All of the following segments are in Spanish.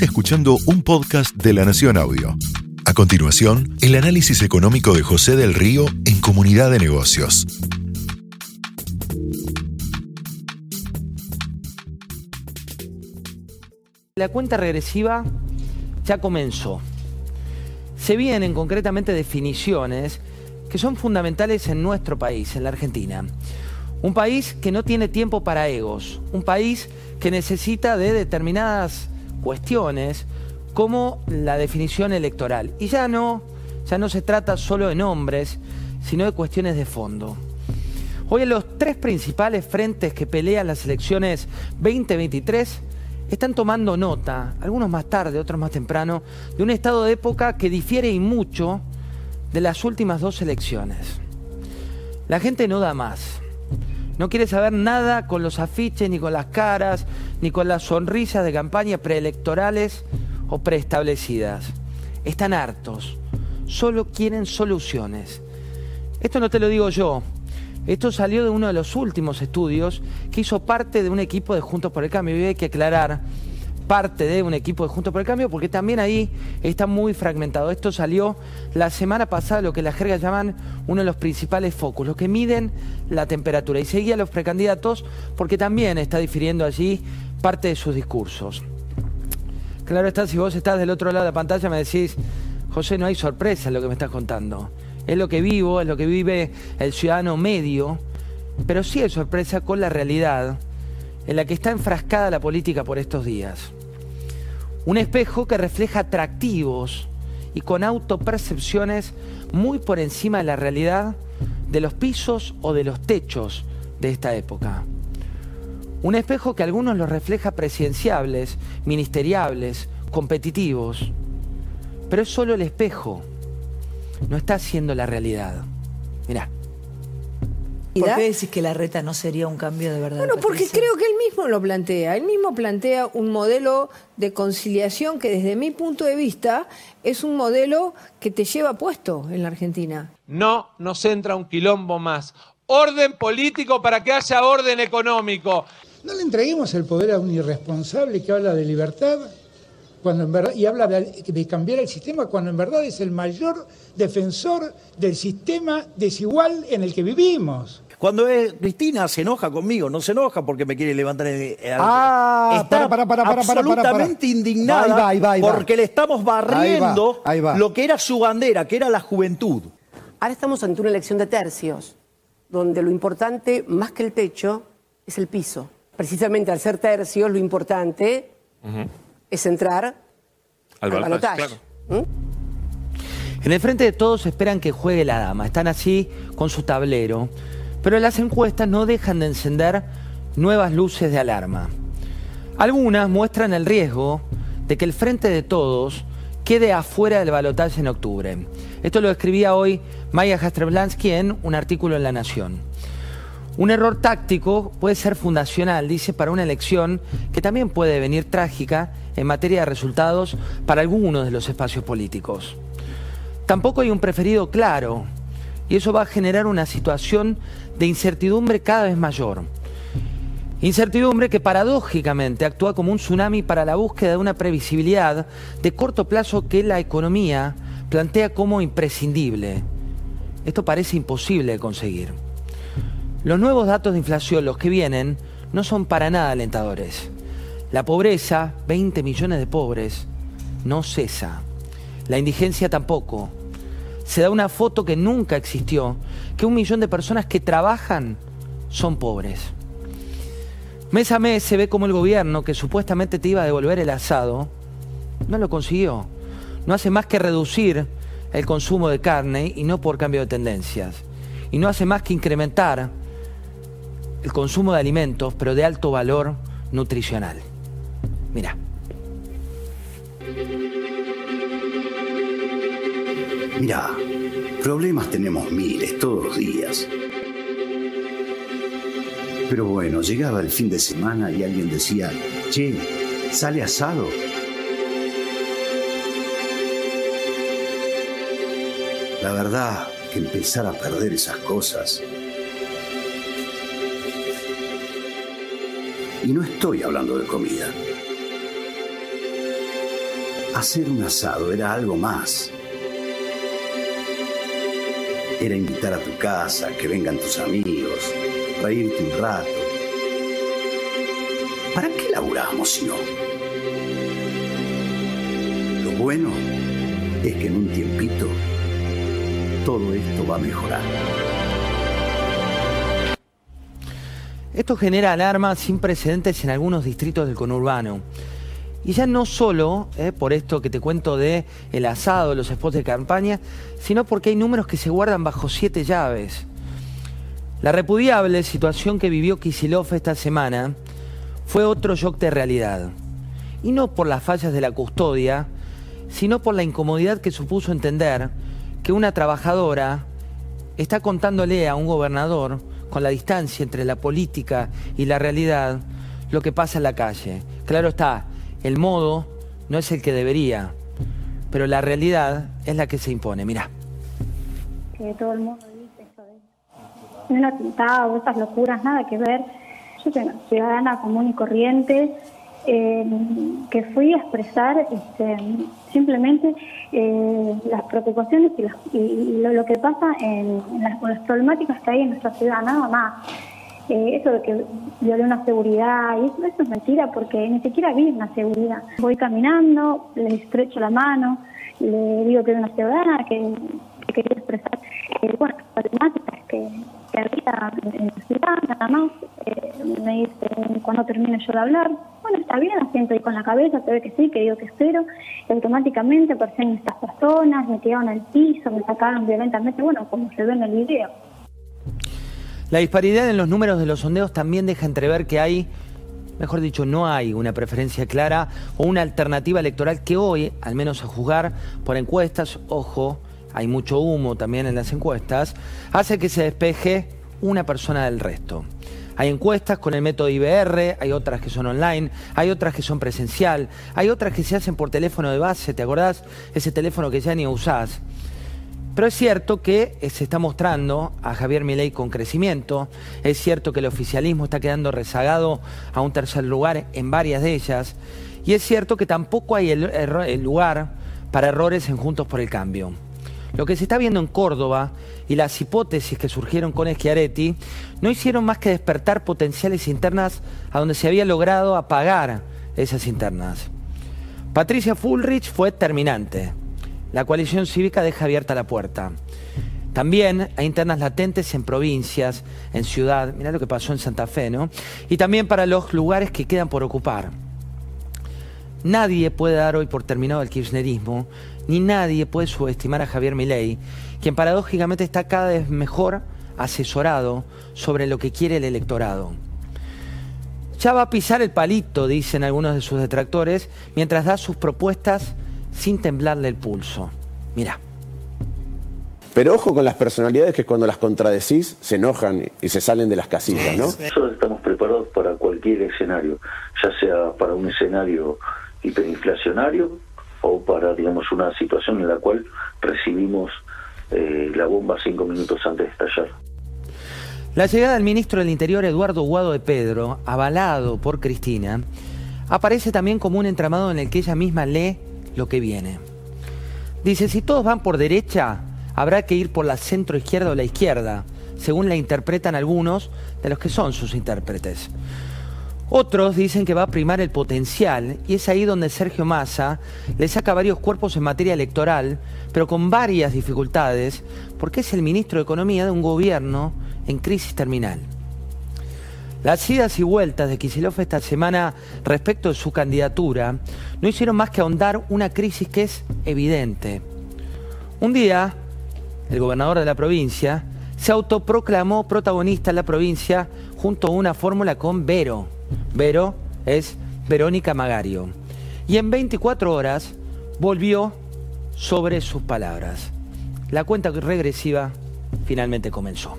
Escuchando un podcast de La Nación Audio. A continuación, el análisis económico de José del Río en Comunidad de Negocios. La cuenta regresiva ya comenzó. Se vienen concretamente definiciones que son fundamentales en nuestro país, en la Argentina. Un país que no tiene tiempo para egos, un país que necesita de determinadas cuestiones como la definición electoral. Y ya no, ya no se trata solo de nombres, sino de cuestiones de fondo. Hoy los tres principales frentes que pelean las elecciones 2023 están tomando nota, algunos más tarde, otros más temprano, de un estado de época que difiere y mucho de las últimas dos elecciones. La gente no da más. No quiere saber nada con los afiches, ni con las caras, ni con las sonrisas de campañas preelectorales o preestablecidas. Están hartos. Solo quieren soluciones. Esto no te lo digo yo. Esto salió de uno de los últimos estudios que hizo parte de un equipo de Juntos por el Cambio. Y hay que aclarar parte de un equipo de Juntos por el Cambio, porque también ahí está muy fragmentado. Esto salió la semana pasada, lo que las jergas llaman uno de los principales focos, los que miden la temperatura. Y seguía a los precandidatos porque también está difiriendo allí parte de sus discursos. Claro está, si vos estás del otro lado de la pantalla me decís, José, no hay sorpresa en lo que me estás contando. Es lo que vivo, es lo que vive el ciudadano medio, pero sí hay sorpresa con la realidad en la que está enfrascada la política por estos días. Un espejo que refleja atractivos y con autopercepciones muy por encima de la realidad de los pisos o de los techos de esta época. Un espejo que algunos los refleja presidenciables, ministeriables, competitivos, pero es solo el espejo, no está siendo la realidad. Mirá. ¿Por qué decís que la reta no sería un cambio de verdad? Bueno, porque creo que él mismo lo plantea. Él mismo plantea un modelo de conciliación que desde mi punto de vista es un modelo que te lleva puesto en la Argentina. No nos entra un quilombo más. Orden político para que haya orden económico. No le entreguemos el poder a un irresponsable que habla de libertad cuando en verdad, y habla de, de, cambiar el sistema cuando en verdad es el mayor defensor del sistema desigual en el que vivimos. Cuando es, Cristina se enoja conmigo, no se enoja porque me quiere levantar el, el Ah, está para, para, para, para, absolutamente indignada Ahí va, ahí va, ahí va. porque le estamos barriendo Ahí va, ahí va. lo que era su bandera, que era la juventud. Ahora estamos ante una elección de tercios, donde lo importante, más que el techo, es el piso. Precisamente al ser tercios, lo importante es entrar al, balotaje. ¿Mm? En el frente de todos esperan que juegue la dama, están así con su tablero, pero las encuestas no dejan de encender nuevas luces de alarma. Algunas muestran el riesgo de que el frente de todos quede afuera del balotaje en octubre. Esto lo escribía hoy Maya Jastreblansky en un artículo en La Nación. Un error táctico puede ser fundacional, dice, para una elección que también puede venir trágica en materia de resultados para algunos de los espacios políticos. Tampoco hay un preferido claro y eso va a generar una situación de incertidumbre cada vez mayor. Incertidumbre que paradójicamente actúa como un tsunami para la búsqueda de una previsibilidad de corto plazo que la economía plantea como imprescindible. Esto parece imposible de conseguir. Los nuevos datos de inflación, los que vienen, no son para nada alentadores. La pobreza, 20 millones de pobres, no cesa. La indigencia tampoco. Se da una foto que nunca existió, que un millón de personas que trabajan son pobres. Mes a mes se ve como el gobierno, que supuestamente te iba a devolver el asado, no lo consiguió. No hace más que reducir el consumo de carne y no por cambio de tendencias. Y no hace más que incrementar el consumo de alimentos, pero de alto valor nutricional. Mira. Mira, problemas tenemos miles todos los días. Pero bueno, llegaba el fin de semana y alguien decía, che, ¿sale asado? La verdad que empezar a perder esas cosas. Y no estoy hablando de comida. Hacer un asado era algo más. Era invitar a tu casa, que vengan tus amigos, reírte un rato. ¿Para qué laburamos si no? Lo bueno es que en un tiempito todo esto va a mejorar. Esto genera alarma sin precedentes en algunos distritos del conurbano. Y ya no solo eh, por esto que te cuento de el asado, los spots de campaña, sino porque hay números que se guardan bajo siete llaves. La repudiable situación que vivió Kisilov esta semana fue otro shock de realidad. Y no por las fallas de la custodia, sino por la incomodidad que supuso entender que una trabajadora está contándole a un gobernador con la distancia entre la política y la realidad, lo que pasa en la calle. Claro está, el modo no es el que debería, pero la realidad es la que se impone. Mira. Que todo el mundo dice eso de un atentado, estas locuras, nada que ver. Yo soy una ciudadana común y corriente eh, que fui a expresar este, simplemente eh, las preocupaciones y, lo, que pasa en, las, problemáticas que hay en nuestra ciudad, nada más. Eh, eso de que violé una seguridad, y eso, es mentira porque ni siquiera vi una seguridad. Voy caminando, le estrecho la mano, le digo que es una ciudadana, que, quería expresar eh, bueno, problemáticas que, que había en la ciudad, nada más. Eh, me dice, cuando termine yo de hablar, bueno, está bien, asiento ahí con la cabeza, se ve que sí, que digo que espero. Y automáticamente aparecen estas personas, me tiraron al piso, me sacaron violentamente, bueno, como se ve en el video. La disparidad en los números de los sondeos también deja entrever que hay, mejor dicho, no hay una preferencia clara o una alternativa electoral que hoy, al menos a juzgar por encuestas, ojo, hay mucho humo también en las encuestas, hace que se despeje una persona del resto. Hay encuestas con el método IBR, hay otras que son online, hay otras que son presencial, hay otras que se hacen por teléfono de base, ¿te acordás? Ese teléfono que ya ni usás. Pero es cierto que eh, se está mostrando a Javier Milei con crecimiento, es cierto que el oficialismo está quedando rezagado a un tercer lugar en varias de ellas, y es cierto que tampoco hay el, lugar para errores en Juntos por el Cambio. Lo que se está viendo en Córdoba y las hipótesis que surgieron con Schiaretti no hicieron más que despertar potenciales internas a donde se había logrado apagar esas internas. Patricia Fullrich fue terminante. La coalición cívica deja abierta la puerta. También hay internas latentes en provincias, en ciudad, mirá lo que pasó en Santa Fe, ¿no? Y también para los lugares que quedan por ocupar. Nadie puede dar hoy por terminado el kirchnerismo, ni nadie puede subestimar a Javier Milei, quien paradójicamente está cada vez mejor asesorado sobre lo que quiere el electorado. Ya va a pisar el palito, dicen algunos de sus detractores, mientras da sus propuestas sin temblarle el pulso. Mira. Pero ojo con las personalidades que cuando las contradecís se enojan y se salen de las casillas, ¿no? Nosotros estamos preparados para cualquier escenario, ya sea para un escenario hiperinflacionario o para, digamos, una situación en la cual recibimos eh, la bomba cinco minutos antes de estallar. La llegada del ministro del Interior, Eduardo Guado de Pedro, avalado por Cristina, aparece también como un entramado en el que ella misma lee lo que viene. Dice, si todos van por derecha, habrá que ir por la centro izquierda o la izquierda, según la interpretan algunos de los que son sus intérpretes. Otros dicen que va a primar el potencial y es ahí donde Sergio Massa le saca varios cuerpos en materia electoral, pero con varias dificultades, porque es el ministro de Economía de un gobierno en crisis terminal. Las idas y vueltas de Kicillof esta semana respecto de su candidatura no hicieron más que ahondar una crisis que es evidente. Un día, el gobernador de la provincia se autoproclamó protagonista en la provincia junto a una fórmula con Vero Vero es Verónica Magario. Y en 24 horas volvió sobre sus palabras. La cuenta regresiva finalmente comenzó.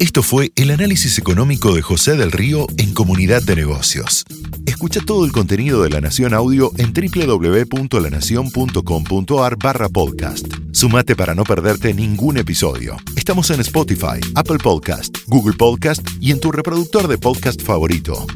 Esto fue el análisis económico de José del Río en Comunidad de Negocios. Escucha todo el contenido de La Nación Audio en www.lanacion.com.ar barra podcast. Sumate para no perderte ningún episodio. Estamos en Spotify, Apple Podcast, Google Podcast y en tu reproductor de podcast favorito.